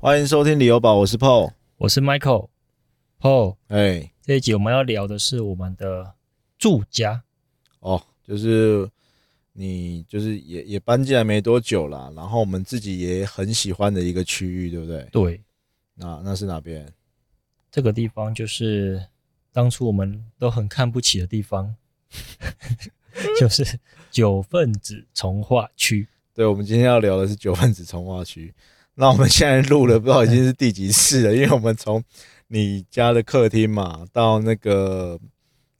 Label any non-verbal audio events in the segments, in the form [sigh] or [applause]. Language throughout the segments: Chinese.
欢迎收听旅游宝，我是 Paul。我是 Michael。Paul，哎，这一集我们要聊的是我们的住家。哦，就是你就是也也搬进来没多久啦，然后我们自己也很喜欢的一个区域，对不对？对，那那是哪边？这个地方就是当初我们都很看不起的地方，[laughs] 就是九份子从化区。对，我们今天要聊的是九份子从化区。那我们现在录了，不知道已经是第几次了，因为我们从你家的客厅嘛，到那个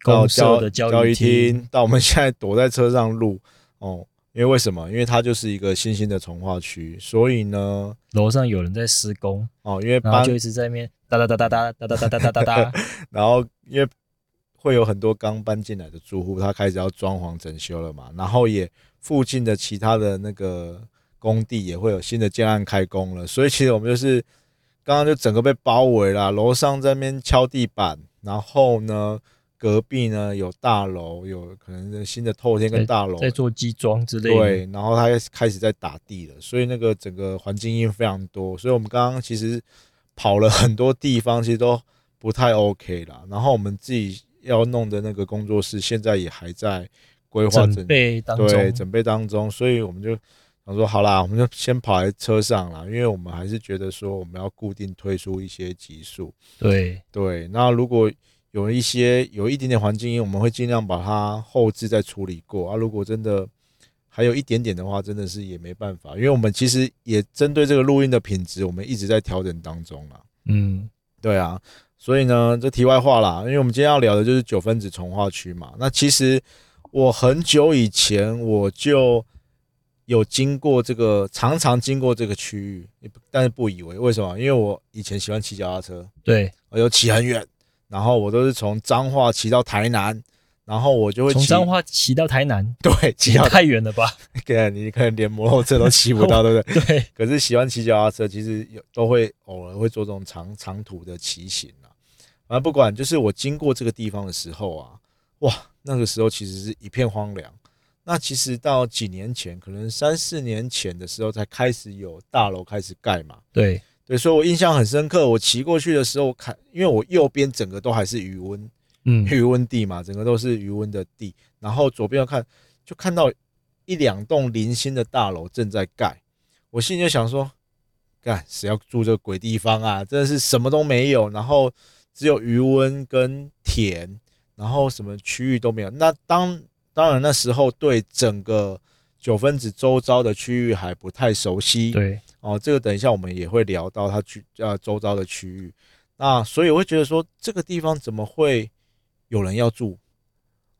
到公社的教教育厅厅，，到我们现在躲在车上录哦。因为为什么？因为它就是一个新兴的从化区，所以呢，楼上有人在施工，哦，因为搬然后就一直在那边哒哒哒哒哒哒哒哒哒哒哒哒。[laughs] 然后因为会有很多刚搬进来的住户，他开始要装潢整修了嘛，然后也附近的其他的那个工地也会有新的建案开工了，所以其实我们就是刚刚就整个被包围了，楼上在那边敲地板，然后呢。隔壁呢有大楼，有可能是新的透天跟大楼在做基桩之类的。对，然后他开始在打地了，所以那个整个环境音非常多，所以我们刚刚其实跑了很多地方，其实都不太 OK 啦。然后我们自己要弄的那个工作室，现在也还在规划准备当对中。准备当中，所以我们就想说，好啦，我们就先跑在车上啦，因为我们还是觉得说我们要固定推出一些集数。对对，那如果有一些有一点点环境音，我们会尽量把它后置再处理过啊。如果真的还有一点点的话，真的是也没办法，因为我们其实也针对这个录音的品质，我们一直在调整当中啦。嗯，对啊，所以呢，这题外话啦，因为我们今天要聊的就是九分子从化区嘛。那其实我很久以前我就有经过这个，常常经过这个区域，但是不以为为什么？因为我以前喜欢骑脚踏车，对，我有骑很远，然后我都是从彰化骑到台南，然后我就会骑从彰化骑到台南，[laughs] 对骑太远了吧？[laughs] 对，你可能连摩托车都骑不到，[laughs] 对不对？对，可是喜欢骑脚踏车，其实有都会偶尔会做这种长长途的骑行啊。反正不管，就是我经过这个地方的时候啊，哇，那个时候其实是一片荒凉。那其实到几年前，可能三四年前的时候，才开始有大楼开始盖嘛。对，对，所以我印象很深刻。我骑过去的时候，看，因为我右边整个都还是余温，嗯，余温地嘛，整个都是余温的地。然后左边要看，就看到一两栋零星的大楼正在盖。我心里就想说，干谁要住这个鬼地方啊？真的是什么都没有，然后只有余温跟田，然后什么区域都没有。那当当然那时候对整个九分子周遭的区域还不太熟悉。对，哦，这个等一下我们也会聊到它区呃周遭的区域。那所以我会觉得说，这个地方怎么会有人要住？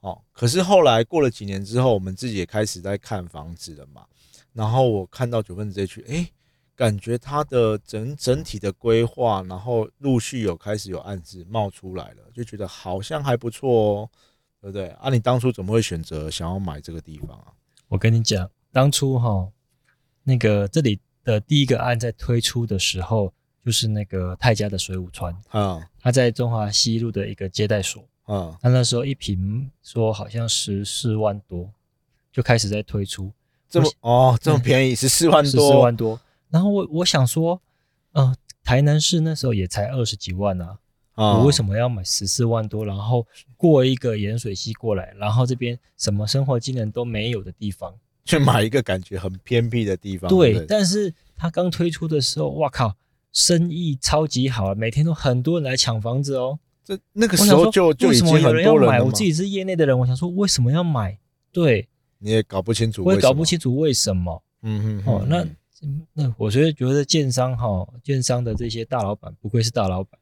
哦，可是后来过了几年之后，我们自己也开始在看房子了嘛。然后我看到九分子这区，诶，感觉它的整整体的规划，然后陆续有开始有案子冒出来了，就觉得好像还不错哦，对不对？啊，你当初怎么会选择想要买这个地方啊？我跟你讲，当初哈，那个这里的第一个案在推出的时候，就是那个泰家的水舞船，啊它在中华西路的一个接待所，啊它那时候一平说好像十四万多，就开始在推出这么哦这么便宜，十四万多十多，四万多。然后我我想说，呃，台南市那时候也才二十几万啊，啊我为什么要买十四万多？然后过一个盐水溪过来，然后这边什么生活技能都没有的地方。[laughs] 去买一个感觉很偏僻的地方？对，不但是它刚推出的时候，哇靠，生意超级好啊，每天都很多人来抢房子哦。这那个时候就就为什已经很么有人要买？多人了嘛我自己是业内的人，我想说为什么要买？对，你也搞不清楚，我也搞不。清楚为什么。嗯嗯哦，那那我觉得觉得建商哈，建商的这些大老板，不愧是大老板，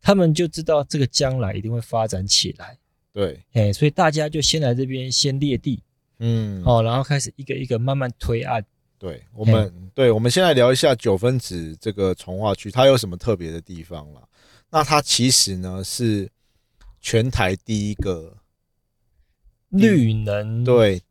他们就知道这个将来一定会发展起来。对，哎，所以大家就先来这边先列地嗯哦，然后开始一个一个慢慢推案。对，我们对，我们先来聊一下九分子这个从化区，它有什么特别的地方啦？那它其实呢是全台第一个，绿能对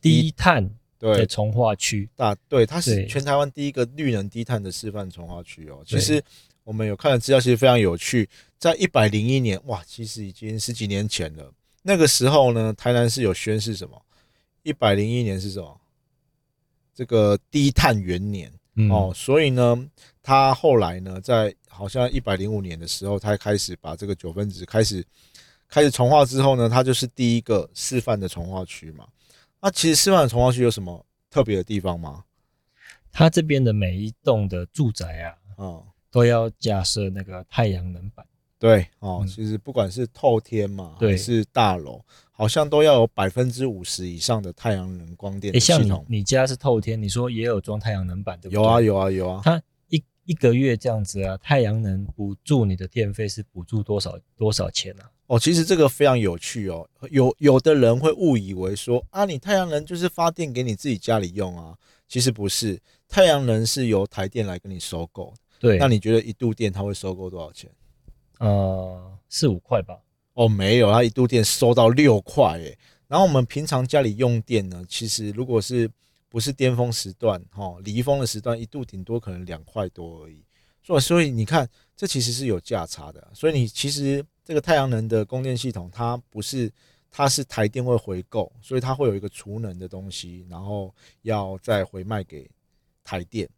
低碳的对从化区，大对，它是全台湾第一个绿能低碳的示范从化区哦。其对实我们有看的资料，其实非常有趣。在一百零一年，哇，其实已经十几年前了。那个时候呢，台南市有宣示什么？一百零一年是什么？这个低碳元年。嗯哦，所以呢，他后来呢，在好像一百零五年的时候，他开始把这个九分子开始开始重化之后呢，它就是第一个示范的重化区嘛。那其实示范的重化区有什么特别的地方吗？它这边的每一栋的住宅啊，嗯，都要架设那个太阳能板。对哦，嗯其实不管是透天嘛，对还是大楼，好像都要有百分之五十以上的太阳能光电系统。你家是透天，你说也有装太阳能板，对不对？有啊，有啊，有啊。它一一个月这样子啊，太阳能补助你的电费是补助多少多少钱啊？哦，其实这个非常有趣哦。有有的人会误以为说啊，你太阳能就是发电给你自己家里用啊，其实不是，太阳能是由台电来跟你收购。对，那你觉得一度电它会收购多少钱？呃四五块吧。哦，没有，它一度电收到六块诶。然后我们平常家里用电呢，其实如果是不是巅峰时段，哈，离峰的时段，一度顶多可能两块多而已。所以，所以你看，这其实是有价差的。所以你其实这个太阳能的供电系统，它不是，它是台电会回购，所以它会有一个储能的东西，然后要再回卖给台电。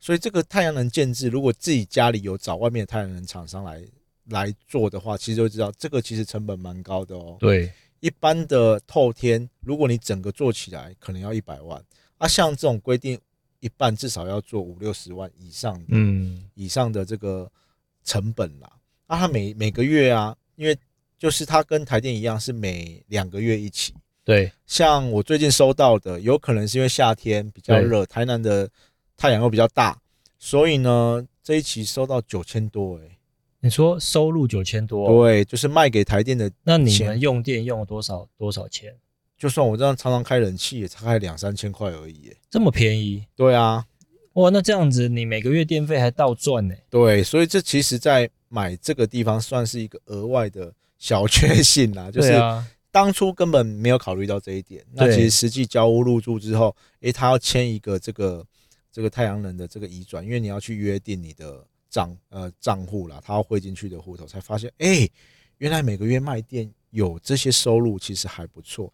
所以这个太阳能建制，如果自己家里有找外面的太阳能厂商来来做的话，其实就知道这个其实成本蛮高的哦。对，一般的透天，如果你整个做起来，可能要一百万啊。像这种规定，一半至少要做五六十万以上的，嗯，以上的这个成本啦。啊，它每每个月啊，因为就是它跟台电一样，是每两个月一起。对，像我最近收到的，有可能是因为夏天比较热，台南的太阳又比较大，所以呢，这一期收到九千多、欸，你说收入九千多，对，就是卖给台电的。那你钱们用电用了多少多少钱？就算我这样常常开冷气，也才开两三千块而已、欸。这么便宜对啊，哇？那这样子你每个月电费还倒赚呢？对，所以这其实，在买这个地方算是一个额外的小确幸啦，[laughs] 就是当初根本没有考虑到这一点。那其实实际交屋入住之后，诶，他要签一个这个这个太阳能的这个移转，因为你要去约定你的账呃账户啦，他要汇进去的户头，才发现诶，原来每个月卖电有这些收入，其实还不错。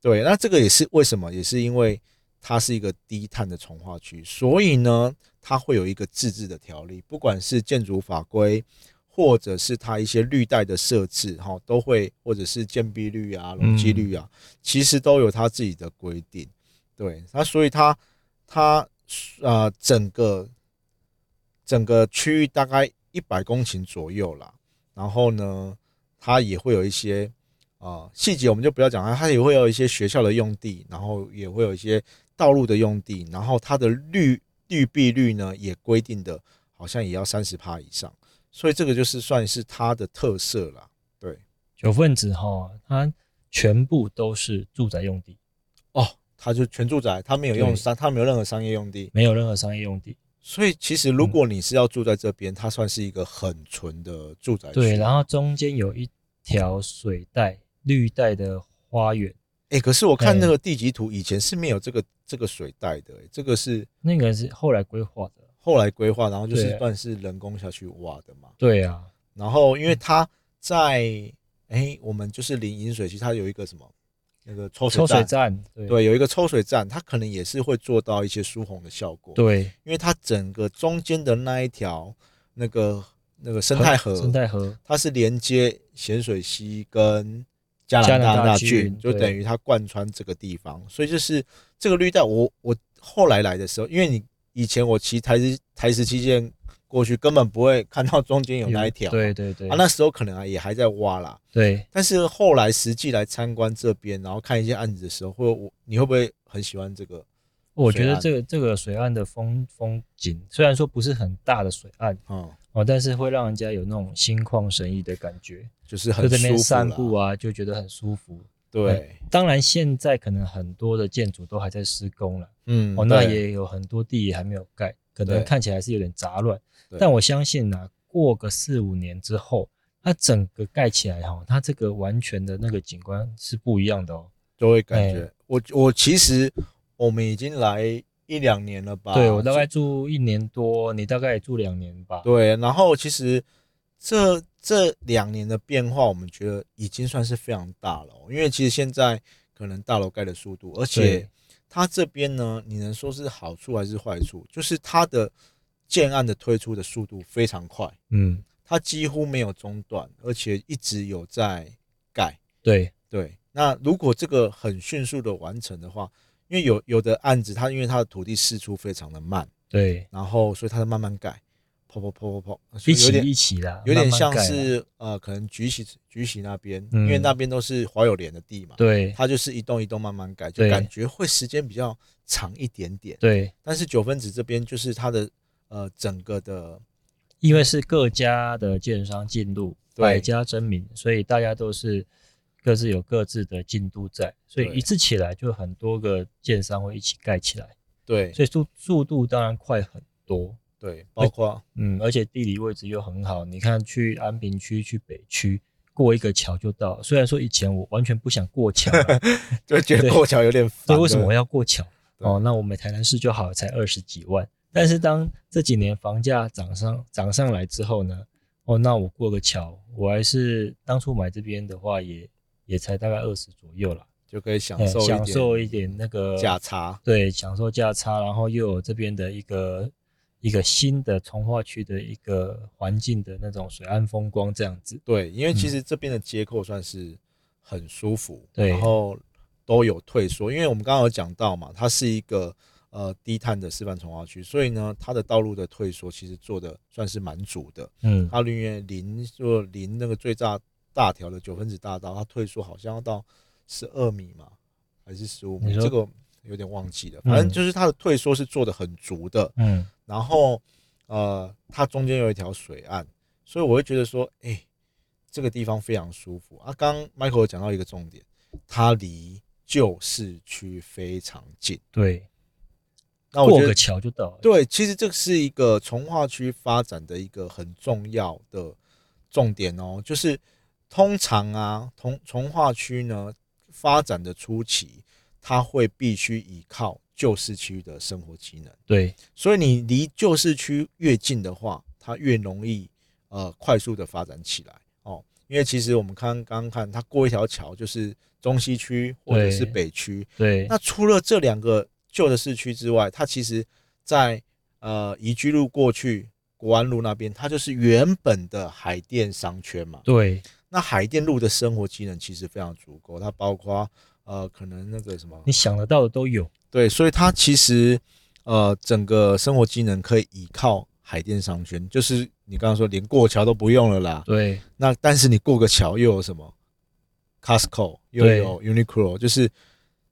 对，那这个也是为什么，也是因为它是一个低碳的从化区，所以呢，它会有一个自治的条例，不管是建筑法规，或者是它一些绿带的设置，哈，都会，或者是建蔽率啊、容积率啊，其实都有它自己的规定。对，那所以它它呃整个整个区域大概一百公顷左右啦，然后呢，它也会有一些啊细节我们就不要讲了，它也会有一些学校的用地，然后也会有一些道路的用地，然后它的绿绿蔽率呢也规定的，好像也要三十趴以上，所以这个就是算是它的特色啦。对，九份子哈，它全部都是住宅用地，哦，它就全住宅，它没有用商，它没有任何商业用地，没有任何商业用地。所以其实如果你是要住在这边，它算是一个很纯的住宅区。对，然后中间有一条水带绿带的花园，哎、可是我看哎那个地籍图，以前是没有这个这个水带的、欸，这个是那个是后来规划的。后来规划，然后就是算是人工下去挖的嘛。对啊，然后因为它在哎、我们就是临饮水区，它有一个什么那个抽水抽水站，对。对，有一个抽水站，它可能也是会做到一些疏洪的效果。，对，因为它整个中间的那一条那个那个生态河，生态河，它是连接咸水溪跟加拿大大郡郡，就等于它贯穿这个地方，所以就是这个绿带，我我后来来的时候，因为你以前我骑台十台十七线过去，根本不会看到中间有那一条，对对对，啊，那时候可能啊也还在挖啦，对，但是后来实际来参观这边，然后看一些案子的时候，会我你会不会很喜欢这个？我觉得这个这个水岸的风风景，虽然说不是很大的水岸嗯，哦，但是会让人家有那种心旷神怡的感觉，就是很就这边舒服散步啊，啊，就觉得很舒服。对，当然，现在可能很多的建筑都还在施工了，嗯，哦，那也有很多地也还没有盖，可能看起来是有点杂乱。但我相信啊，过个四五年之后，它整个盖起来哈，它这个完全的那个景观是不一样的哦。就会感觉哎我我其实我们已经来一两年了吧？对我大概住一年多，你大概也住两年吧。对，然后其实这这两年的变化，我们觉得已经算是非常大了哦、因为其实现在可能大楼盖的速度，而且对它这边呢，你能说是好处还是坏处？就是它的建案的推出的速度非常快，嗯，它几乎没有中断，而且一直有在盖。对，对，那如果这个很迅速的完成的话，因为有有的案子，它因为它的土地释出非常的慢，对，然后所以它在慢慢盖，砰砰砰砰砰，所一起一起的，有点像是呃，可能举喜举喜那边，嗯因为那边都是华友联的地嘛，对。它就是一栋一栋慢慢盖，就感觉会时间比较长一点点。对，但是九分子这边就是它的呃整个的因为是各家的建商进入，百家争鸣，所以大家都是各自有各自的进度在，所以一次起来就很多个建商会一起盖起来，对。所以速速度当然快很多。对，包括嗯，而且地理位置又很好，你看去安平区、去北区，过一个桥就到。虽然说以前我完全不想过桥啊，[laughs] 就觉得过桥有点烦。对，为什么我要过桥？哦，那我们台南市就好，才二十几万。但是当这几年房价涨上涨上来之后呢，哦，那我过个桥，我还是当初买这边的话也，也才大概二十左右啦，就可以享哎受享受一点那个价差？对，享受价差，然后又有这边的一个一个新的从化区的一个环境的那种水岸风光这样子。对，因为其嗯实这边的接扣算是很舒服，对然后都有退缩，因为我们刚刚有讲到嘛，它是一个呃低碳的示范从化区，所以呢，它的道路的退缩其实做的算是蛮足的。嗯，它因为临就临那个最大大条的九分子大道，它退缩好像要到十二米嘛，还是十五米？这个有点忘记了，反正就是它的退缩是做的很足的。嗯，然后呃，它中间有一条水岸，所以我会觉得说，哎、这个地方非常舒服啊。刚刚 Michael 有讲到一个重点，它离旧市区非常近。对，那我过个桥就到了。对，其实这是一个从化区发展的一个很重要的重点哦，就是通常啊，从从化区呢发展的初期，它会必须依靠旧市区的生活机能。对，所以你离旧市区越近的话，它越容易呃快速的发展起来哦。因为其实我们看刚刚看，它过一条桥就是中西区或者是北区。对，那除了这两个旧的市区之外，它其实在呃宜居路过去国安路那边，它就是原本的海淀商圈嘛。对，那海淀路的生活机能其实非常足够，它包括呃可能那个什么你想得到的都有。对，所以它其实呃整个生活机能可以依靠海淀商圈，就是你刚刚说连过桥都不用了啦。对，那但是你过个桥又有什么？Costco 又有 Uniqlo，就是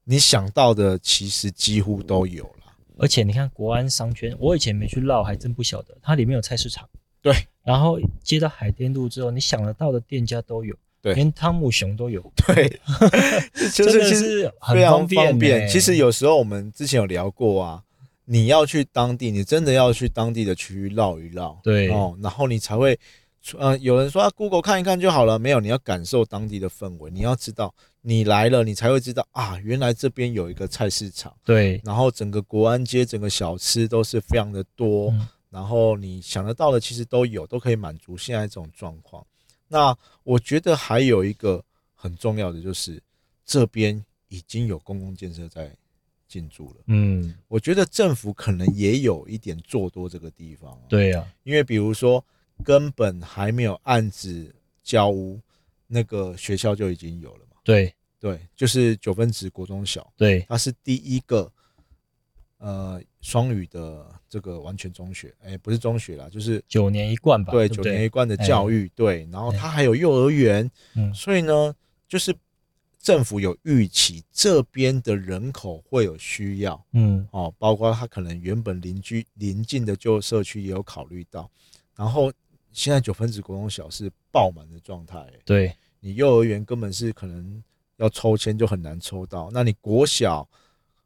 你想到的其实几乎都有了。而且你看国安商圈，我以前没去绕，还真不晓得它里面有菜市场。对，然后接到海淀路之后，你想得到的店家都有，对。连汤姆熊都有，[laughs] 对，就是其实非常方便其实有时候我们之前有聊过啊，你要去当地，你真的要去当地的区域绕一绕，对哦，然后你才会，呃，有人说、啊、Google 看一看就好了，没有，你要感受当地的氛围，你要知道你来了，你才会知道啊，原来这边有一个菜市场，对，然后整个国安街整个小吃都是非常的多，嗯。然后你想得到的其实都有，都可以满足现在这种状况。那我觉得还有一个很重要的就是这边已经有公共建设在进驻了。嗯，我觉得政府可能也有一点做多这个地方、啊，对呀、因为比如说根本还没有案子交屋，那个学校就已经有了嘛。对对，就是九分子国中小，对它是第一个呃双语的这个完全中学，哎、不是中学啦，就是九年一贯吧，对？九年一贯的教育，对，然后哎它还有幼儿园，嗯。所以呢，就是政府有预期这边的人口会有需要嗯，哦，包括他可能原本邻居邻近的旧社区也有考虑到，然后现在九分子国中小是爆满的状态、哎对。你幼儿园根本是可能要抽签就很难抽到，那你国小、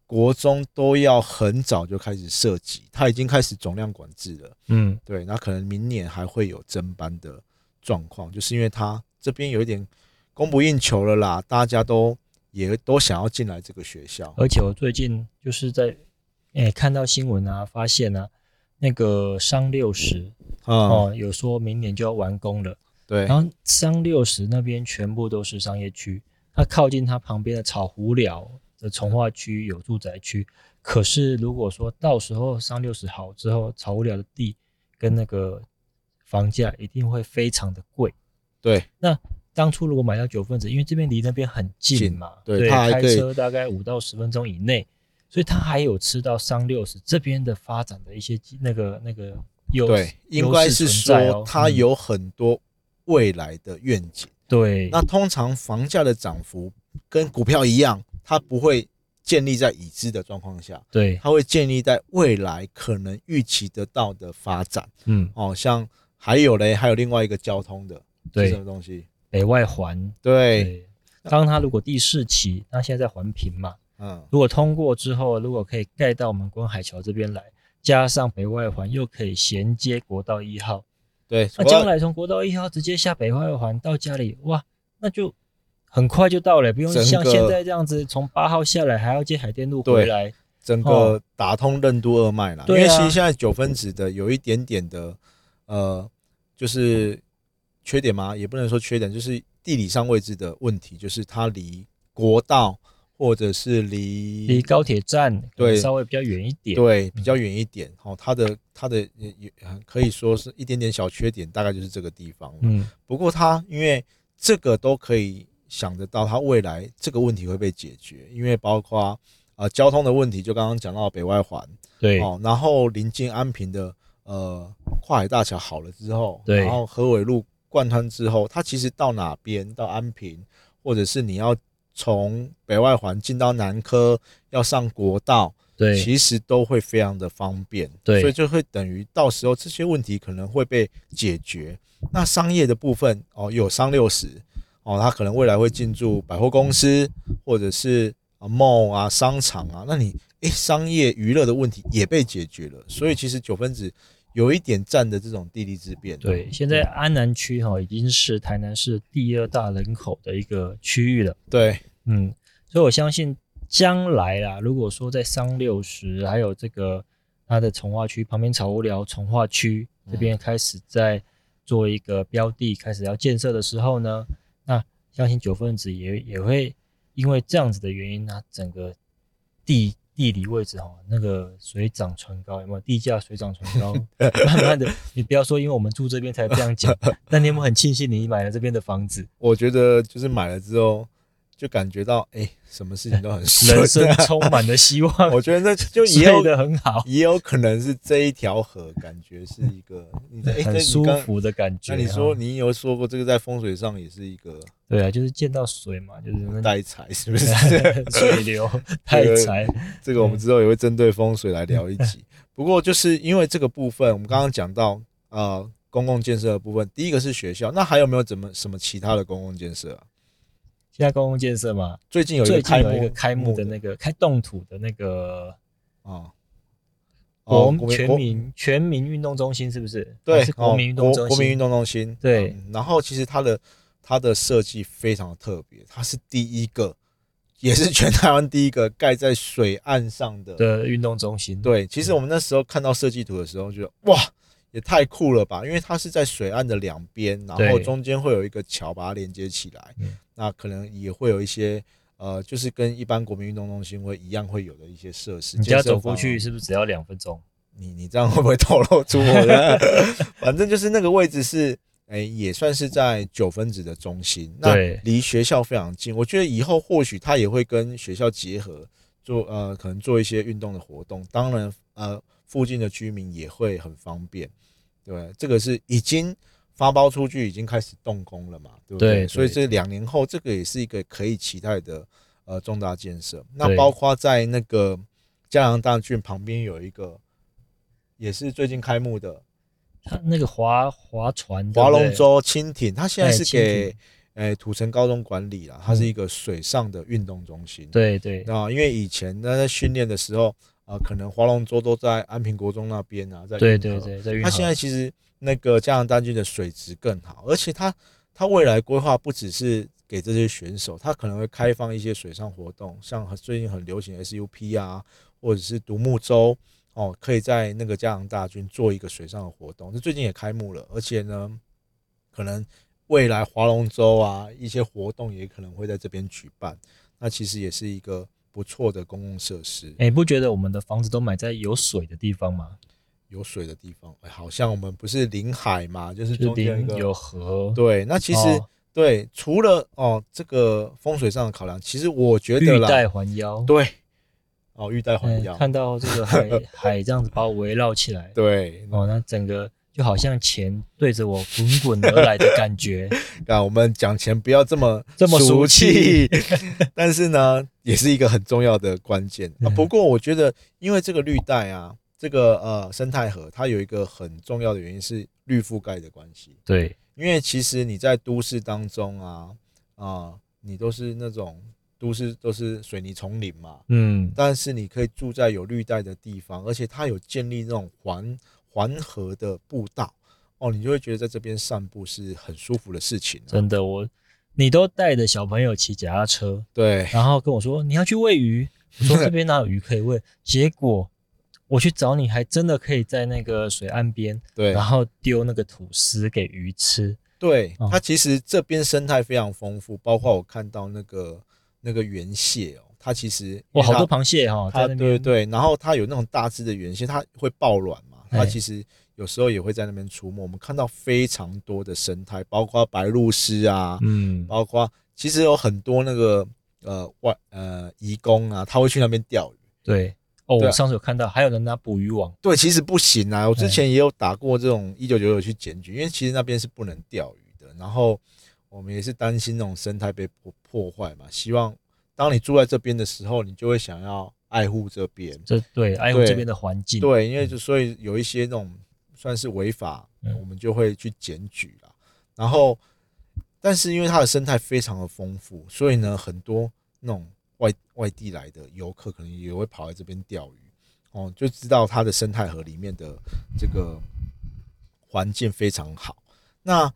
国中都要很早就开始设籍，它已经开始总量管制了。嗯对，那可能明年还会有增班的状况，就是因为它这边有一点供不应求了啦，大家都也都想要进来这个学校。而且我最近就是在诶、看到新闻啊，发现啊，那个商六十嗯，哦，有说明年就要完工了。对然后商六十那边全部都是商业区，它靠近它旁边的草湖寮从化区有住宅区，可是如果说到时候上六十好之后，草无聊的地跟那个房价一定会非常的贵。对，那当初如果买到九份子，因为这边离那边很近近嘛，对它还可以开车大概五到十分钟以内，所以他还有吃到商六十这边的发展的一些那个那个优对，应该是说哦嗯它有很多未来的愿景。对那通常房价的涨幅跟股票一样，它不会建立在已知的状况下，对。它会建立在未来可能预期得到的发展。嗯。哦，像还有嘞，还有另外一个交通的，是什对么东西？北外环。对，对，当它如果第四期，那现在在环评嘛，嗯，如果通过之后，如果可以盖到我们观海桥这边来，加上北外环又可以衔接国道一号，对，那将来从国道一号直接下北外环到家里，哇，那就很快就到了，不用像现在这样子从八号下来还要接海淀路回来。整个哦打通任督二脉啦。因为其实现在九分子的有一点点的呃，就是缺点嘛，也不能说缺点，就是地理上位置的问题，就是它离国道或者是离离高铁站对稍微比较远一点。对比较远一点。哦，它的它的也也可以说是一点点小缺点，大概就是这个地方。嗯，不过它因为这个都可以想得到，它未来这个问题会被解决，因为包括呃交通的问题，就刚刚讲到北外环。对，哦，然后临近安平的呃跨海大桥好了之后，对。然后河尾路贯穿之后，它其实到哪边到安平，或者是你要从北外环进到南科要上国道，对，其实都会非常的方便，对。所以就会等于到时候这些问题可能会被解决。那商业的部分哦，有商六十哦，他可能未来会进驻百货公司或者是啊 mall 啊商场啊，那你诶商业娱乐的问题也被解决了，所以其实九分子有一点占的这种地利之便。对，现在安南区哈、已经是台南市第二大人口的一个区域了。对嗯，所以我相信将来啦，如果说在商六十还有这个它的从化区旁边草屋寮从化区这边开始在做一个标的，开始要建设的时候呢，那相信九分子也也会因为这样子的原因它，整个地地理位置哈，那个水涨船高，有没有？地价水涨船高，[laughs] 慢慢的，你不要说因为我们住这边才这样讲，[laughs] 但你有没有很庆幸你买了这边的房子？我觉得就是买了之后就感觉到诶什么事情都很顺，人生充满了希望，[laughs] 我觉得那就也有睡得很好，也有可能是这一条河，感觉是一个你的、诶很舒。服的感觉。那你说哈你有说过这个在风水上也是一个对啊，就是见到水嘛，就是那带财，是不是？[laughs] 水流 [laughs] 带财，这个我们之后也会针对风水来聊一集。不过就是因为这个部分，我们刚刚讲到呃公共建设的部分，第一个是学校，那还有没有怎么什么其他的公共建设啊？现在公共建设嘛，最近有一个开幕有一个开幕的那个开动土的那个啊，国哦全民全民运动中心是不是？对是国民运动中心，哦国国民运动中心对嗯然后其实它的它的设计非常的特别，它是第一个，也是全台湾第一个盖在水岸上的。的运动中心。对，其实我们那时候看到设计图的时候，觉得哇，也太酷了吧！因为它是在水岸的两边，然后中间会有一个桥把它连接起来，嗯那可能也会有一些。呃，就是跟一般国民运动中心会一样会有的一些设施。你家健身房啊走过去是不是只要两分钟？你你这样会不会透露出我的？[laughs] 反正就是那个位置是，哎、也算是在九分子的中心，那离学校非常近。我觉得以后或许他也会跟学校结合，做呃可能做一些运动的活动。当然，呃，附近的居民也会很方便。对，这个是已经发包出去，已经开始动工了嘛，对不对所以这两年后，这个也是一个可以期待的呃重大建设。那包括在那个嘉阳大郡旁边有一个。也是最近开幕的它那个划划船，划龙舟蜻蜓，它现在是给艇诶土城高中管理啦，它是一个水上的运动中心。对对啊，因为以前呢在训练的时候，呃，可能划龙舟都在安平国中那边啊，在对对对，在运它现在其实那个嘉阳大郡的水质更好，而且它它未来规划不只是给这些选手，它可能会开放一些水上活动，像最近很流行 SUP 啊，或者是独木舟哦，可以在那个嘉阳大郡做一个水上的活动。这最近也开幕了，而且呢，可能未来划龙舟啊一些活动也可能会在这边举办，那其实也是一个不错的公共设施，哎、不觉得我们的房子都买在有水的地方吗？有水的地方，哎，好像我们不是临海嘛，就是就中间有河，对。那其实、哦对，除了哦这个风水上的考量，其实我觉得啦，玉带环腰，对，哦玉带哎环腰，看到这个海 [laughs] 海这样子把我围绕起来，对，哦，那整个就好像钱对着我滚滚而来的感觉。[laughs] 那我们讲钱不要这么 [laughs] 这么俗气，[laughs] 但是呢，也是一个很重要的关键啊。嗯不过我觉得，因为这个绿带啊，这个呃生态河，它有一个很重要的原因是绿覆盖的关系。对，因为其实你在都市当中啊啊、你都是那种都市都是水泥丛林嘛，嗯，但是你可以住在有绿带的地方，而且它有建立那种环环河的步道哦，你就会觉得在这边散步是很舒服的事情、啊。真的，我你都带着小朋友骑脚踏车，对，然后跟我说你要去喂鱼，我说这边哪有鱼可以喂，[laughs] 结果我去找你，还真的可以在那个水岸边，对然后丢那个吐司给鱼吃。对哦，它其实这边生态非常丰富，包括我看到那个那个圆蟹哦，它其实哇，好多螃蟹哈、它那边。对对对，然后它有那种大只的圆蟹，它会爆卵嘛，它哎其实有时候也会在那边出没。我们看到非常多的生态，包括白鹭鸶啊，嗯，包括其实有很多那个呃外呃移工啊，他会去那边钓鱼。对。哦，我上次有看到，还有人拿捕鱼网。对，其实不行啊！我之哎前也有打过这种一九九九去检举，因为其实那边是不能钓鱼的。然后我们也是担心那种生态被破破坏嘛，希望当你住在这边的时候，你就会想要爱护这边。这对爱护这边的环境。对，因为就所以有一些那种算是违法，嗯我们就会去检举啦。然后，但是因为它的生态非常的丰富，所以呢，很多那种外外地来的游客可能也会跑来这边钓鱼，哦，就知道它的生态河里面的这个环境非常好。那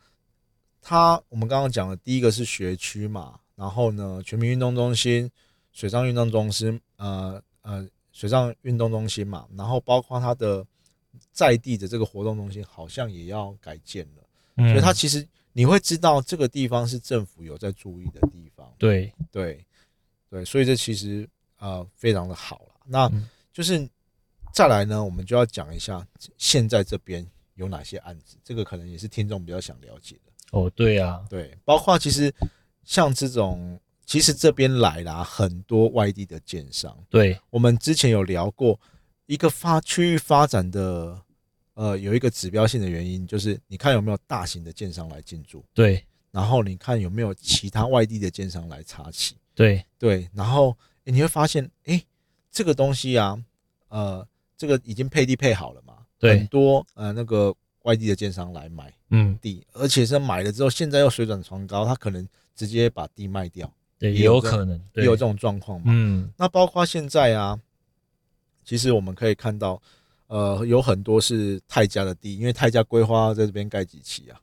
它我们刚刚讲的第一个是学区嘛，然后呢，全民运动中心、水上运动中心，呃呃，水上运动中心嘛，然后包括它的在地的这个活动中心，好像也要改建了，嗯，所以它其实你会知道这个地方是政府有在注意的地方，对。对对，所以这其实呃非常的好了。那嗯。就是再来呢，我们就要讲一下现在这边有哪些案子，这个可能也是听众比较想了解的。哦，对啊，对，包括其实像这种，其实这边来啦很多外地的建商，对。我们之前有聊过一个发区域发展的，呃，有一个指标性的原因，就是你看有没有大型的建商来进驻，对。然后你看有没有其他外地的建商来插旗，对。对，然后、诶你会发现，哎，这个东西啊，呃，这个已经配地配好了嘛，对。很多呃那个外地的建商来买嗯，地，而且是买了之后，现在又水涨船高，他可能直接把地卖掉，对，也有可能，也有这种状况嘛。嗯，那包括现在啊，其实我们可以看到，呃，有很多是泰家的地，因为泰家规划在这边盖几期啊，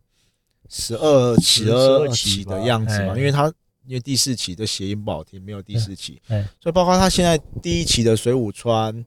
十二期、12二期期的样子嘛，哎。因为它因为第四期的谐音不好听，没有第四期，哎所以包括它现在第一期的水舞川，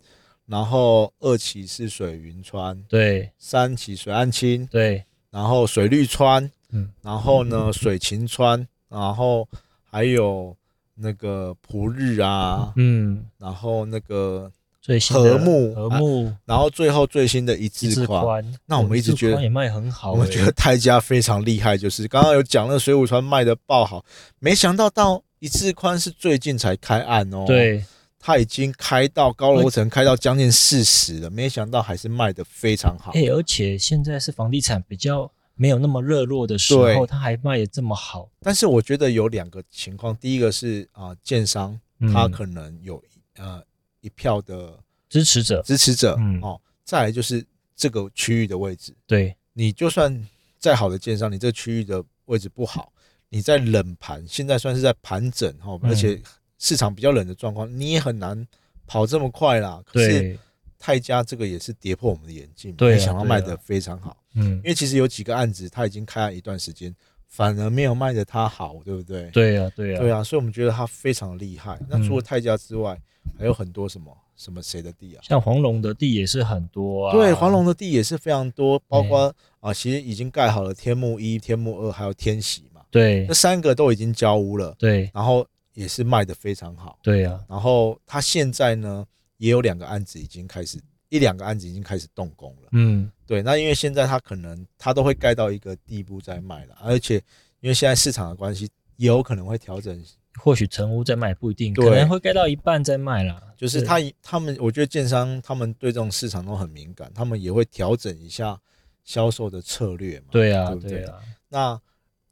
然后二期是水云川，对三期水岸青，对，然后水绿川，嗯，然后呢水晴川，然后还有那个普日啊，嗯，然后那个最新和睦和睦然后最后最新的一一字宽，那我们哦一直觉得也卖很好欸，我们觉得泰家非常厉害，就是刚刚有讲那个水浒传卖的爆好，没想到到一字宽是最近才开案哦，，对它已经开到高楼层，开到将近四十了，没想到还是卖的非常好，哎，而且现在是房地产比较没有那么热络的时候，对。它还卖的这么好，但是我觉得有两个情况，第一个是啊、建商嗯。他可能有呃一票的支持者，支持者、嗯。哦，再来就是这个区域的位置，对。你就算再好的建商，你这个区域的位置不好，你在冷盘，现在算是在盘整哈，嗯。而且市场比较冷的状况，你也很难跑这么快啦。可是对，泰家这个也是跌破我们的眼镜，没想到卖的非常好，嗯。因，为其实有几个案子它已经开了一段时间，反而没有卖的它好，对不对？对啊对啊。对啊，所以我们觉得它非常厉害。那除了嗯泰家之外，还有很多什么什么谁的地啊？像黄龙的地也是很多啊，对，黄龙的地也是非常多，包括啊，其实已经盖好了天幕一、天幕二，还有天喜嘛，对。那三个都已经交屋了，对。然后也是卖的非常好。对啊，然后他现在呢也有两个案子已经开始，一两个案子已经开始动工了。嗯，对，那因为现在他可能他都会盖到一个地步再卖了，而且因为现在市场的关系，也有可能会调整，或许成屋再卖不一定，对可能会盖到一半再卖啦。就是他他们，我觉得建商他们对这种市场都很敏感，他们也会调整一下销售的策略嘛。对啊，对不对对啊。那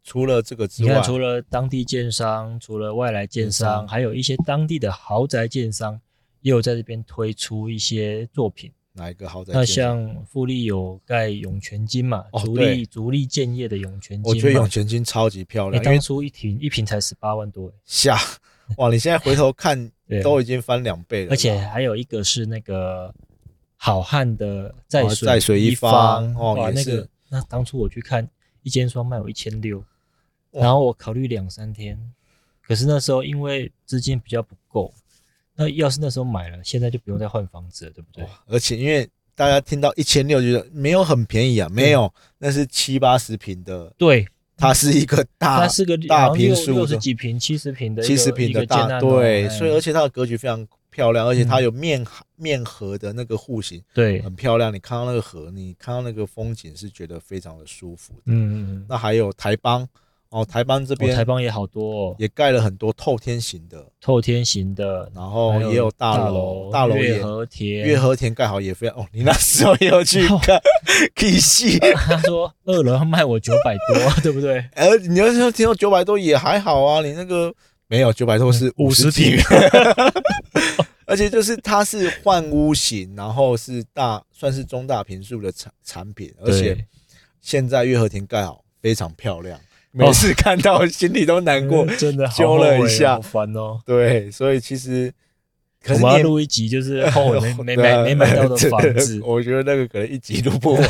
除了这个之外你看，，除了当地建商，除了外来建商还有一些当地的豪宅建商，也有在这边推出一些作品。哪一个豪宅那？像富力有盖涌泉金嘛，足力足力建业的涌泉金嘛，我觉得涌泉金超级漂哎，亮，当初一瓶一瓶才十八万多，哎下哇，你现在回头看，[laughs] 都已经翻两倍了，而且还有一个是那个好汉的在哦水在水一方哇，那个那当初我去看一间双卖我一千六，然后我考虑两三天，可是那时候因为资金比较不够，那要是那时候买了，现在就不用再换房子了，对不对？哇而且因为大家听到一千六，觉得没有很便宜啊，没有，那是七八十平的，对，它是一个大它是个大平数的六十几平、七十平的七十平的大，对，哎所以而且它的格局非常漂亮，而且它嗯。有面面河的那个户型对，很漂亮，你看到那个河，你看到那个风景是觉得非常的舒服的。嗯嗯嗯，那还有台邦哦，台邦这哦边台邦也好多哦，也盖了很多透天型的，透天型的，然后也有大大楼，大楼也和田，月和田盖好也非常哦，你那时候也有去 [laughs] 看，可以细。他说二楼要卖我九百多，[laughs] 对不对？呃，你要是听到九百多也还好啊，你那个没有九百多是五十50平。平，[laughs] 而且就是它是换屋型，然后是大算是中大平数的产产品，而且现在月和田盖好非常漂亮，每次看到心里都难过。嗯 [laughs] 真的好揪了一下好烦哦。对，所以其实可我是你也们要录一集，就是后悔没 [laughs] 没买没买到的 [laughs] 房子，我觉得那个可能一集录不完。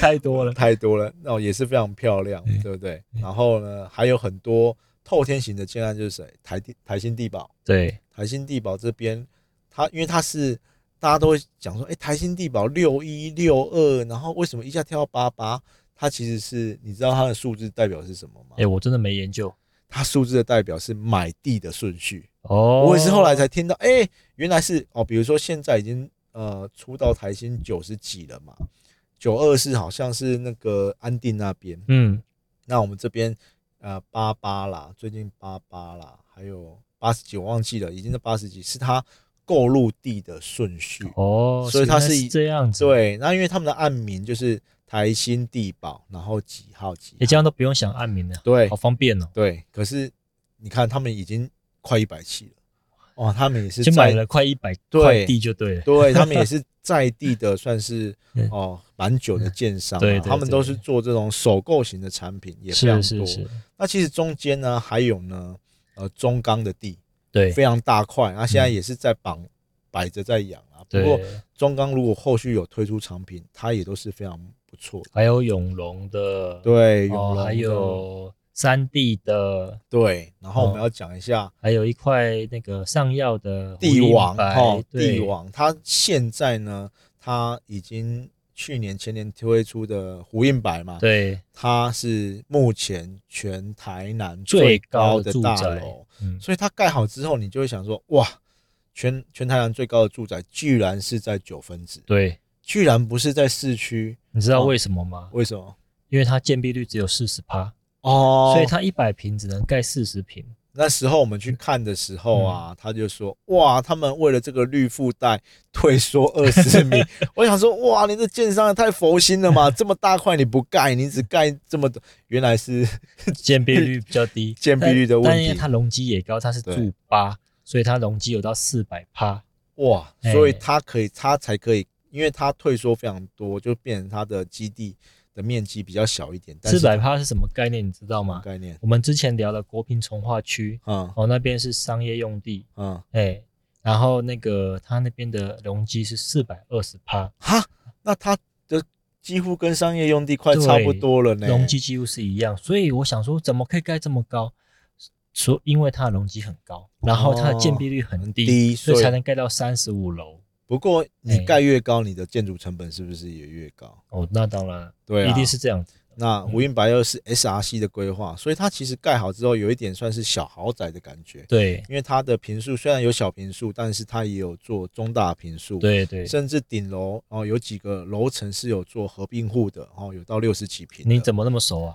太多了。太多了，那、也是非常漂亮，嗯对不对？然后呢，还有很多透天型的建案，就是谁？台地台新地堡，对，台新地堡这边，它因为它是大家都会讲说，哎，台新地堡六一六二，然后为什么一下跳到八八？它其实是你知道它的数字代表是什么吗？哎，我真的没研究它数字的代表是买地的顺序。哦。我也是后来才听到，哎、原来是哦，比如说现在已经呃出到台新九十几了嘛，九二是好像是那个安定那边，嗯，那我们这边呃八八啦，最近八八啦，还有八十几，我忘记了，已经是八十几，是它购入地的顺序。哦，所以它是这样子。，对，那因为他们的案名就是台新地堡，然后几号几号。你这样都不用想案名了，对。好方便哦。对，可是你看他们已经快一百期了，哇，他们也是就买在了快一百对。块地就对了。对他们也是在地的，[laughs] 算是嗯哦蛮久的建商、啊，对对他们都是做这种首购型的产品，也非常多。是是。是，那其实中间呢还有呢，呃中钢的地对。非常大块，那现在嗯。也是在绑摆着在养啊。不对。过，中钢如果后续有推出产品，它也都是非常不错。还有永隆的，对，哦，永隆的。还有三 D 的，对，然后我们哦。要讲一下还有一块那个上药的帝王哦，帝王，它现在呢，它已经去年前年推出的胡印白嘛，对，它是目前全台南最最高高的大的住宅楼，嗯，所以它盖好之后，你就会想说，哇，全全台南最高的住宅居然是在九分子，对，居然不是在市区，哦你知道为什么吗？为什么？因为它建蔽率只有四十趴，哦。所以它一百平只能盖四十平。那时候我们去看的时候啊，嗯。他就说，哇，他们为了这个绿附带退缩 [laughs] 二十米，我想说，哇，你这建商也太佛心了嘛，[laughs] 这么大块你不盖，你只盖这么多，原来是 [laughs] 建蔽率比较低，建蔽率的问题。但但因为它容积也高，它是住八，所以它容积有到四百趴。哇，哎。所以它可以，它才可以，因为它退缩非常多，就变成它的基地的面积比较小一点。但是四百趴是什么概念？你知道吗？概念，我们之前聊的国平从化区，嗯哦，那边是商业用地，嗯，哎，然后那个它那边的容积是四百二十趴，哈，那它的几乎跟商业用地快差不多了呢。容积几乎是一样，所以我想说，怎么可以盖这么高？说因为它的容积很高，然后它的建蔽率很低，所以才能盖到三十五楼。不过你哎盖越高，你的建筑成本是不是也越高？哦，那当然，对啊，一定是这样子。那湖滨白又是 SRC 的规划，所以它其实盖好之后有一点算是小豪宅的感觉。对因为它的平数虽然有小平数，但是它也有做中大平数，，对对，甚至顶楼哦有几个楼层是有做合并户的哦，有到六十几平的。你怎么那么熟啊？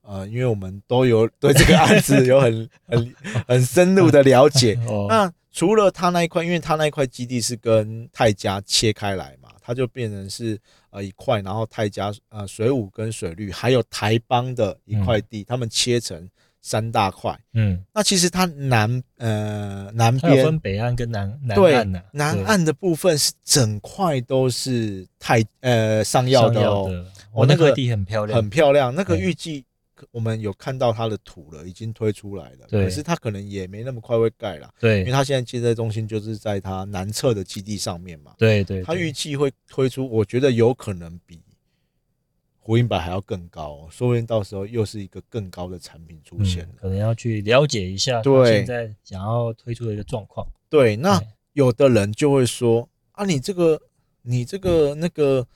呃，因为我们都有对这个案子有很很很深入的了解。[laughs] 哦，那除了它那一块，因为它那一块基地是跟泰家切开来嘛，它就变成是呃一块，然后泰家呃水舞跟水绿还有台邦的一块地，他们切成三大块。嗯，那其实它南呃南它有分边北岸跟南南岸呐、对南岸的部分是整块都是泰呃上药的哦，我那个地很漂亮，很漂亮。那个预计我们有看到它的土了，已经推出来了，可是它可能也没那么快会盖了。对。因为对它现在接待中心就是在它南侧的基地上面嘛，对对，它预计会推出，我觉得有可能比胡英白还要更高、哦，说不定到时候又是一个更高的产品出现了。嗯可能要去了解一下，对现在想要推出的一个状况。对，那有的人就会说啊，你这个你这个那个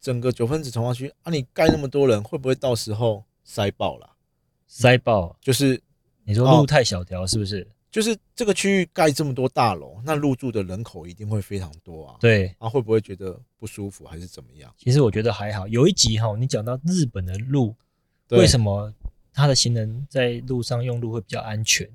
整个九分子从化区啊，你盖那么多人，会不会到时候塞爆了？塞爆，就是你说哦路太小条是不是？就是这个区域盖这么多大楼，那入住的人口一定会非常多啊。对，啊，会不会觉得不舒服还是怎么样？其实我觉得还好。有一集哈，你讲到日本的路，为什么他的行人在路上用路会比较安全？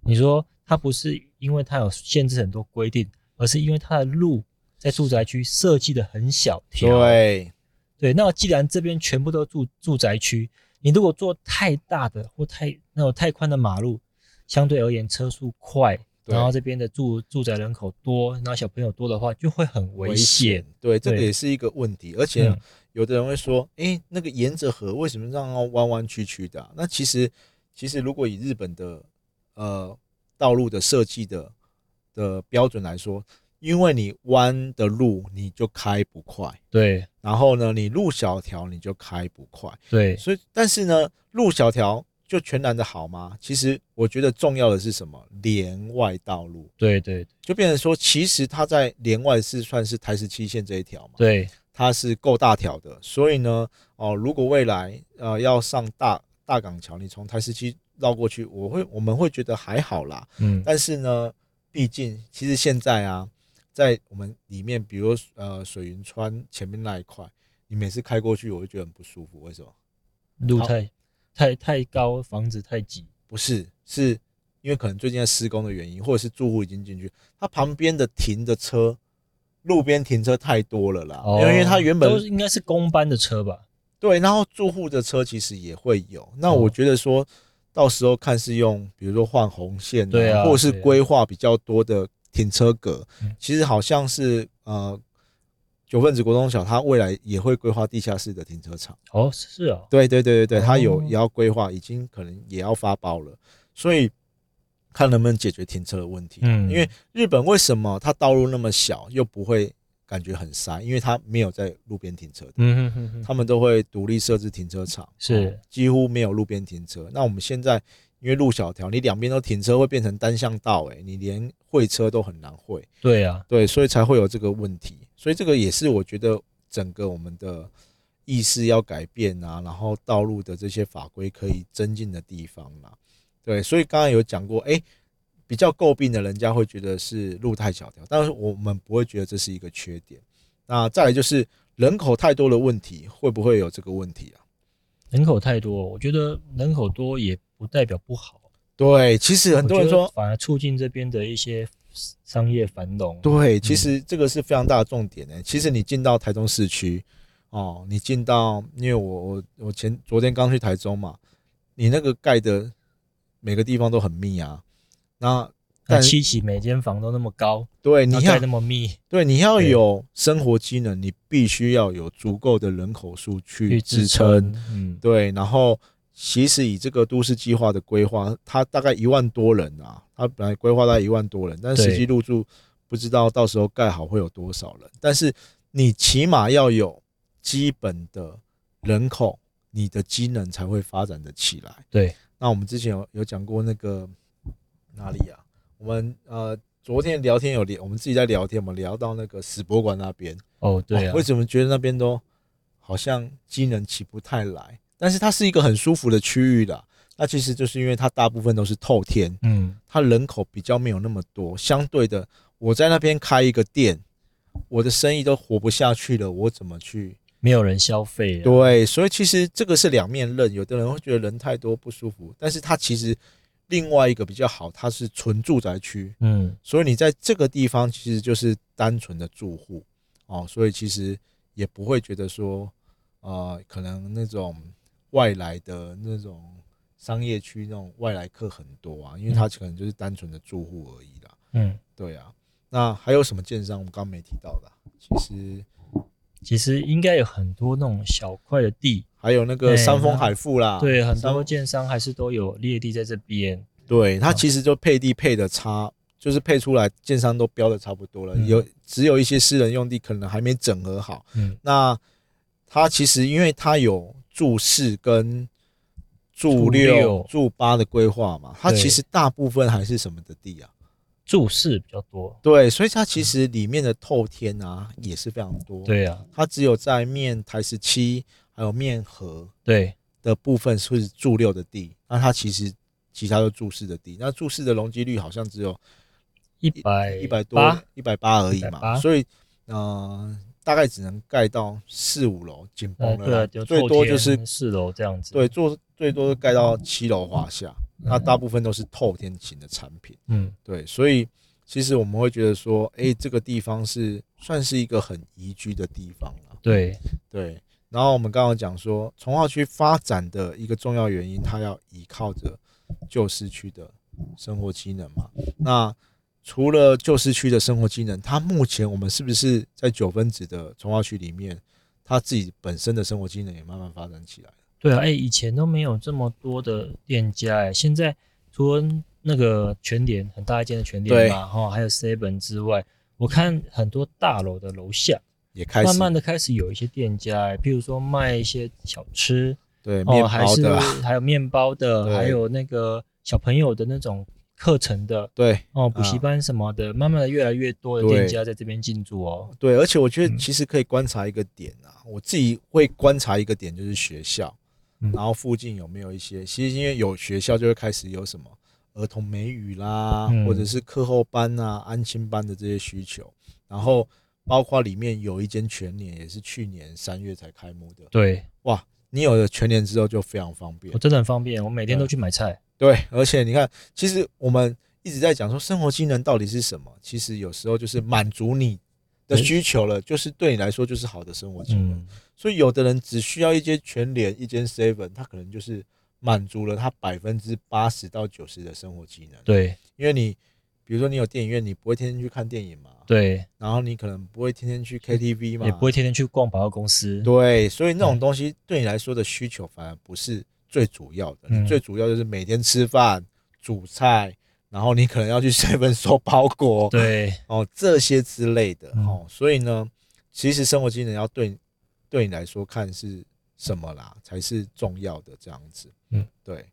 你说他不是因为他有限制很多规定，而是因为他的路在住宅区设计的很小条。对，对，那既然这边全部都住住宅区，你如果做太大的或太那种太宽的马路，相对而言车速快，然后这边的住住宅人口多，然后小朋友多的话，就会很危险。。对，这个也是一个问题。而且嗯有的人会说，诶，那个沿着河为什么让它弯弯曲曲的啊、那其实，其实如果以日本的呃道路的设计的的标准来说，因为你弯的路你就开不快，对然后呢，你路小条你就开不快。对所以，但是呢，路小条就全然的好吗？其实我觉得重要的是什么？连外道路，对对就变成说，其实它在连外是算是台十七线这一条嘛，对它是够大条的。所以呢，哦，如果未来呃要上大大港桥，你从台十七绕过去，我会我们会觉得还好啦。嗯，但是呢，毕竟其实现在啊，在我们里面，比如呃水云川前面那一块，你每次开过去，我会觉得很不舒服。为什么？路太太太高，房子太挤。不是，是因为可能最近在施工的原因，或者是住户已经进去，它旁边的停的车，路边停车太多了啦。哦因为它原本哦都是应该是公班的车吧？对，然后住户的车其实也会有。那哦我觉得说，到时候看是用，比如说换红线、对啊或者是规划比较多的停车格。嗯其实好像是呃，九份子国中小，它未来也会规划地下室的停车场。哦，是哦，对对对对对，它有哦也要规划，已经可能也要发包了，所以看能不能解决停车的问题。嗯因为日本为什么它道路那么小又不会感觉很塞？因为它没有在路边停车的，嗯哼哼哼，他们都会独立设置停车场，是哦几乎没有路边停车。那我们现在因为路小条，你两边都停车会变成单向道，哎，你连会车都很难会。对啊，对，所以才会有这个问题。所以这个也是我觉得整个我们的意识要改变啊，然后道路的这些法规可以增进的地方啦。对，所以刚刚有讲过，哎，比较诟病的人家会觉得是路太小条，但是我们不会觉得这是一个缺点。那再来就是人口太多的问题，会不会有这个问题啊？人口太多，我觉得人口多也不代表不好。对，其实很多人说，反而促进这边的一些商业繁荣。对，其实这个是非常大的重点呢。其实你进到台中市区，哦，你进到，因为我我我前昨天刚去台中嘛，你那个盖的每个地方都很密啊。那那但七期每间房都那么高，对你要那么密，对你要有生活机能，你必须要有足够的人口数去去支。撑。嗯，对，然后其实以这个都市计划的规划，它大概一万多人啊，它本来规划在一万多人，但实际入住不知道到时候盖好会有多少人。但是你起码要有基本的人口，你的机能才会发展的起来。对，那我们之前有有讲过那个哪里啊？我们呃昨天聊天有聊，我们自己在聊天，我们聊到那个史博馆那边。哦，对啊哦为，什么觉得那边都好像机能起不太来？但是它是一个很舒服的区域的。那其实就是因为它大部分都是透天，嗯，它人口比较没有那么多，相对的，我在那边开一个店，我的生意都活不下去了，我怎么去？没有人消费。对，所以其实这个是两面刃，有的人会觉得人太多不舒服，但是它其实另外一个比较好，它是纯住宅区，嗯，所以你在这个地方其实就是单纯的住户哦，所以其实也不会觉得说，呃，可能那种外来的那种。商业区那种外来客很多啊，因为他可能就是单纯的住户而已啦。嗯，对啊。那还有什么建商？我们刚刚没提到的，其实其实应该有很多那种小块的地，还有那个山峰海富啦。对，很多建商还是都有列地在这边。对，它其实就配地配的差，就是配出来建商都标的差不多了，有只有一些私人用地可能还没整合好。嗯，那它其实因为它有注四跟。注六、注八的规划嘛，它其实大部分还是什么的地啊？注四比较多。对，所以它其实里面的透天啊也是非常多。对啊，它只有在面台十七还有面河对的部分是注六的地，那它其实其他都注四的地，那注四的容积率好像只有一百一百多一百八而已嘛，所以嗯。大概只能盖到四五楼，紧绷了，最多就是四楼这样子。对，做最多是盖到七楼华夏，那大部分都是透天型的产品。嗯，对，所以其实我们会觉得说，哎，这个地方是算是一个很宜居的地方了。对对。然后我们刚刚讲说，从化区发展的一个重要原因，它要依靠着旧市区的生活机能嘛。那除了旧市区的生活机能，它目前我们是不是在九分子的从化区里面，它自己本身的生活机能也慢慢发展起来了？对啊，哎，以前都没有这么多的店家，哎，现在除了那个全联很大一间的全联嘛，哈，还有 seven 之外，我看很多大楼的楼下也开始慢慢的开始有一些店家，譬如说卖一些小吃，对，哦，还是还有面包的，还有那个小朋友的那种。课程的对哦，补习班什么的，慢慢的越来越多的店家在这边进驻哦。对，而且我觉得其实可以观察一个点啊，我自己会观察一个点就是学校，然后附近有没有一些，其实因为有学校就会开始有什么儿童美语啦，或者是课后班啊、安心班的这些需求，然后包括里面有一间全年也是去年三月才开幕的。对，哇，你有了全年之后就非常方便，我真的很方便，我每天都去买菜。对，而且你看，其实我们一直在讲说生活技能到底是什么？其实有时候就是满足你的需求了，就是对你来说就是好的生活技能。所以有的人只需要一间全联、一间 seven，他可能就是满足了他百分之八十到九十的生活技能。对，因为你比如说你有电影院，你不会天天去看电影嘛？对。然后你可能不会天天去 KTV 嘛？也不会天天去逛百货公司。对，所以那种东西对你来说的需求反而不是。最主要的，你最主要就是每天吃饭、煮菜，然后你可能要去 seven 收包裹，对，哦，这些之类的，哦，所以呢，其实生活技能要对对你来说看是什么啦，才是重要的这样子，嗯，对。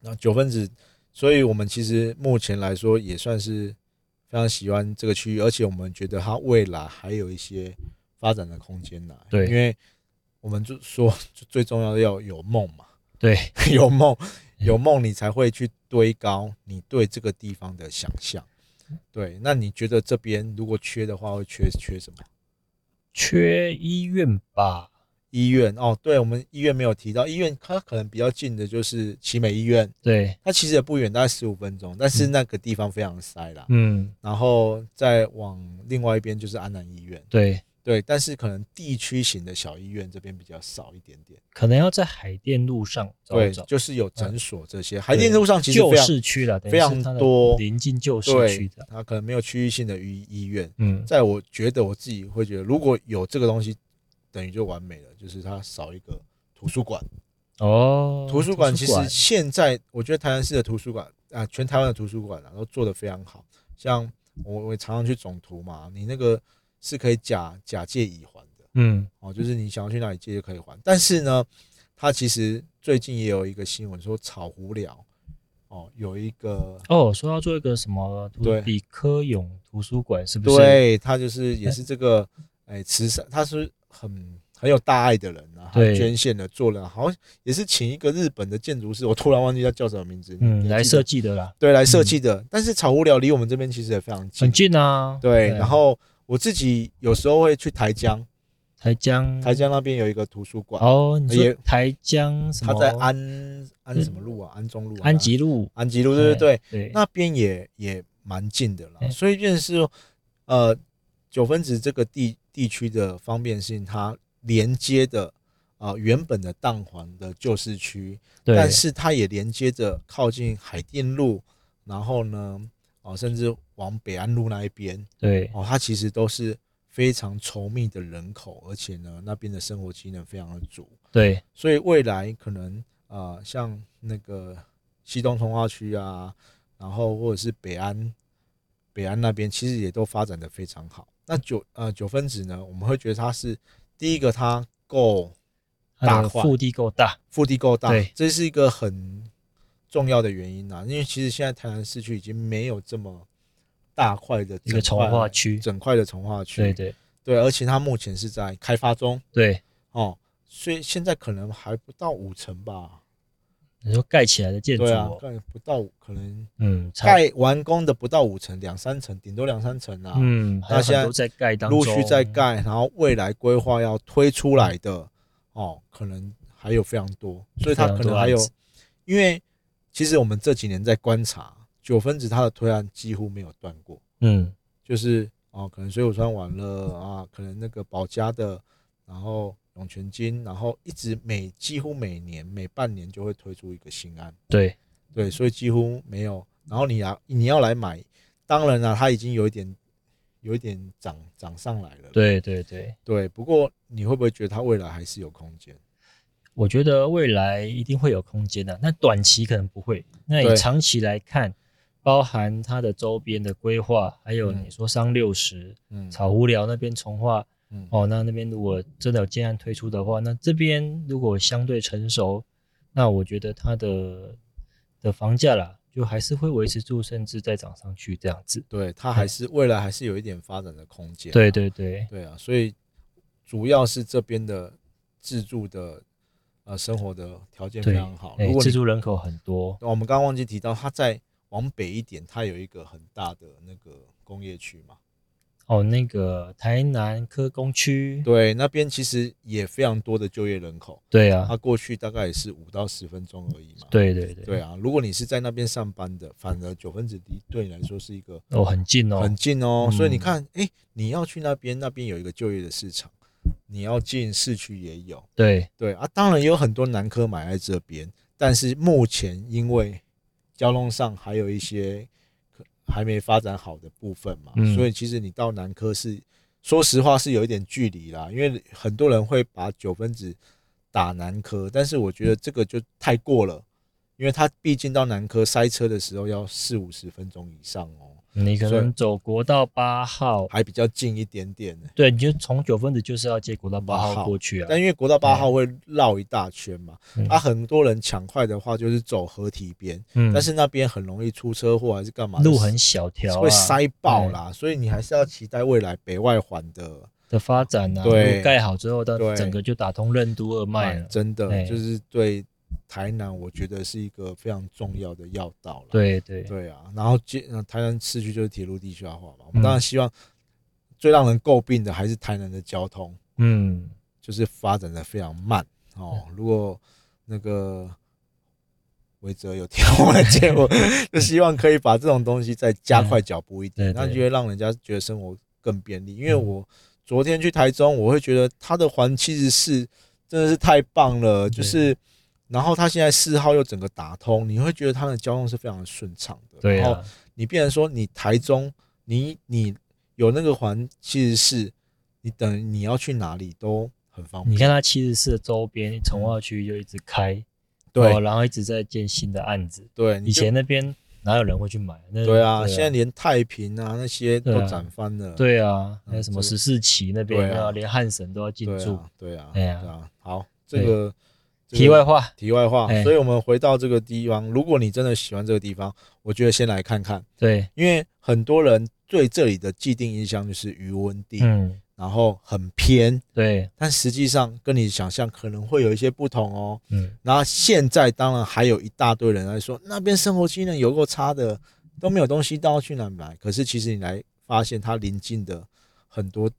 那九分子，所以我们其实目前来说也算是非常喜欢这个区域，而且我们觉得它未来还有一些发展的空间呢，对，因为我们就说 [laughs] 最重要的要有梦嘛。对，[laughs] 有梦，有梦，你才会去堆高你对这个地方的想象。对，那你觉得这边如果缺的话，会缺缺什么？缺医院吧？医院哦，对，我们医院没有提到医院，它可能比较近的就是奇美医院。对，它其实也不远，大概十五分钟，但是那个地方非常塞啦。嗯，然后再往另外一边就是安南医院。对。对，但是可能地区型的小医院这边比较少一点点，可能要在海淀路上找对，就是有诊所这些。海淀路上其实旧市区了，非常多临近旧市区的，它可能没有区域性的医医院。嗯，在我觉得我自己会觉得，如果有这个东西，等于就完美了，就是它少一个图书馆。哦，图书馆其实现在我觉得台南市的图书馆啊，全台湾的图书馆啊都做得非常好，像我我常常去总图嘛，你那个。是可以假假借乙还的，嗯，哦，就是你想要去哪里借就可以还。但是呢，它其实最近也有一个新闻说草湖寮，哦，有一个哦，说要做一个什么对李科勇图书馆，是不是？对，他就是也是这个哎慈善，他是很很很有大爱的人啊，他对捐献了做了，好像也是请一个日本的建筑师，我突然忘记他叫什么名字，嗯，来设计计的啦，对来设计的，但是草湖寮离我们这边其实也非常近很，近啊。对，然后我自己有时候会去台江，台江，台江那边有一个图书馆，哦，你说也台江什么？它在安安什么路啊？安中路啊、安吉路，安吉路，对对对，对，那边也也蛮近的啦，哎所以就是说，呃，九分子这个地地区的方便性，它连接的啊、呃原本的蛋黄的旧市区，但是它也连接着靠近海淀路，然后呢，哦、甚至往北安路那一边，对哦，它其实都是非常稠密的人口，而且呢，那边的生活机能非常的足，对所以未来可能呃，像那个西东通化区啊，然后或者是北安北安那边，其实也都发展的非常好。那九呃九分子呢，我们会觉得它是第一个，它够它大腹地够大，腹地够大对，这是一个很重要的原因啊。因为其实现在台南市区已经没有这么大块的一个从化区，整块的从化区，对对。对，而且它目前是在开发中。对，哦，所以现在可能还不到五成吧。你说盖起来的建筑对啊哦，，盖不到可能嗯，盖完工的不到五成，两三层，顶多两三层啊。嗯，那现在在盖当中，陆续在盖，然后未来规划要推出来的哦，可能还有非常多，所以它可能还有因为其实我们这几年在观察九分子它的推案几乎没有断过，嗯，就是哦，可能水浒川完了啊，可能那个保家的，然后涌泉金，然后一直每几乎每年每半年就会推出一个新案。对对，所以几乎没有。然后你啊你要来买，当然了，它已经有一点有一点涨涨上来了。对对对，对，不过你会不会觉得它未来还是有空间？我觉得未来一定会有空间的，那短期可能不会。那对以长期来看，包含它的周边的规划，还有嗯你说商六十、嗯，草湖寮那边从化嗯，哦，那那边如果真的有建案推出的话，那这边如果相对成熟，那我觉得它的的房价啦，就还是会维持住，甚至再涨上去这样子。对，它还是未来还是有一点发展的空间。对对对对啊，所以主要是这边的自住的呃生活的条件非常好。哎如，果你自住人口很多，我们刚刚忘记提到，它在往北一点，它有一个很大的那个工业区嘛。哦，那个台南科工区，对，那边其实也非常多的就业人口。对啊，它过去大概也是五到十分钟而已嘛。对对对，对啊，如果你是在那边上班的，反而九分子离对你来说是一个哦，很近哦，很近哦。嗯所以你看，哎，你要去那边，那边有一个就业的市场，你要进市区也有。对对啊，当然也有很多南科买在这边，但是目前因为交通上还有一些可还没发展好的部分嘛，嗯。所以其实你到南科是说实话是有一点距离啦，因为很多人会把九分子打南科，但是我觉得这个就太过了，因为他毕竟到南科塞车的时候要四五十分钟以上哦，你可能走国道八号，还比较近一点点。对，你就从九分子就是要接国道八八号号过去啊，但因为国道八号会绕一大圈嘛，嗯啊，很多人抢快的话就是走河堤边，嗯，但是那边很容易出车祸还是干嘛？路很小条、啊，会塞爆啦，所以你还是要期待未来北外环的的发展啊，对盖好之后，到对整个就打通任督二脉了。真的哎就是对台南，我觉得是一个非常重要的要道了。对对对啊，然后接呃台南市区就是铁路地区化嘛，我嗯们当然希望最让人诟病的还是台南的交通，嗯，就是发展的非常慢哦。如果那个维泽有听我的节目，[laughs] 就希望可以把这种东西再加快脚步一点，那就会让人家觉得生活更便利。因为嗯我昨天去台中，我会觉得它的环七十四真的是太棒了，就是。然后它现在四号又整个打通，你会觉得它的交通是非常顺畅的。对然后啊，你变成说你台中，你你有那个环七十四，你等于你要去哪里都很方便。你看它七十四的周边，从化区就一直开，对哦然后一直在建新的案子。对，以前那边哪有人会去买？那对啊，现在连太平啊那些都对啊涨翻了。对啊，嗯还有什么十四期那边，对啊啊，连汉神都要进驻。对啊，对啊，哎呀对啊。好，这个这个题外话，题外话，哎。所以我们回到这个地方，如果你真的喜欢这个地方，我觉得先来看看，对，因为很多人对这里的既定印象就是余温地，嗯，然后很偏，对，但实际上跟你想象可能会有一些不同哦。嗯，然后现在当然还有一大堆人来说，那边生活机能有够差的，都没有东西，到去哪买？可是其实你来发现，它临近的很多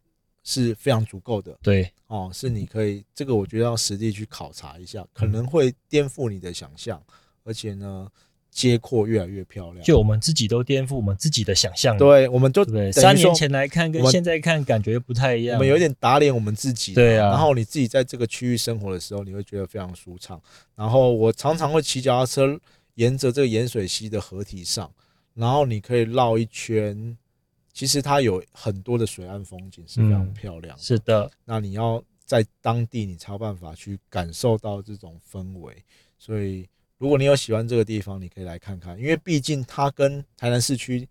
是非常足够的对，哦，是你可以这个我觉得要实地去考察一下，可能会颠覆你的想象，而且呢，街廓越来越漂亮。就我们自己都颠覆我们自己的想象了，对，我们就三年前来看跟现在看感觉不太一样，我们有点打脸我们自己，对啊然后你自己在这个区域生活的时候，你会觉得非常舒畅。然后我常常会骑脚踏车，沿着这个盐水溪的河堤上，然后你可以绕一圈。其实它有很多的水岸风景是非常嗯漂亮的。是的，那你要在当地，你才有办法去感受到这种氛围。所以，如果你有喜欢这个地方，你可以来看看，因为毕竟它跟台南市区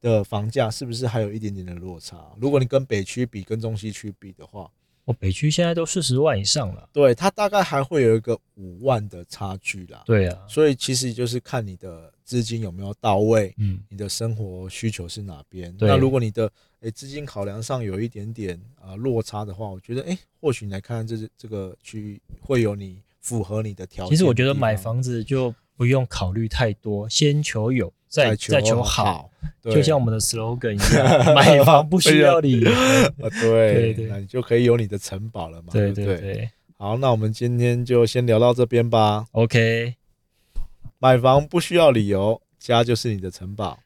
的房价是不是还有一点点的落差？如果你跟北区比，跟中西区比的话，哦北区现在都四十万以上了，对它大概还会有一个五万的差距啦。对啊，所以其实就是看你的资金有没有到位，嗯，你的生活需求是哪边。那如果你的诶资金考量上有一点点啊、呃落差的话，我觉得诶或许你来看看这这个区域会有你符合你的条件的。其实我觉得买房子就不用考虑太多，先求有，再求再求好。就像我们的 slogan 一样，[laughs] 买房不需要理由。[laughs] 啊，对对对。那你就可以有你的城堡了嘛，对不对？对。好，那我们今天就先聊到这边吧。，OK，买房不需要理由，家就是你的城堡。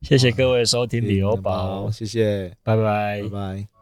谢谢各位收听理由宝，宝，谢谢，拜拜拜。拜。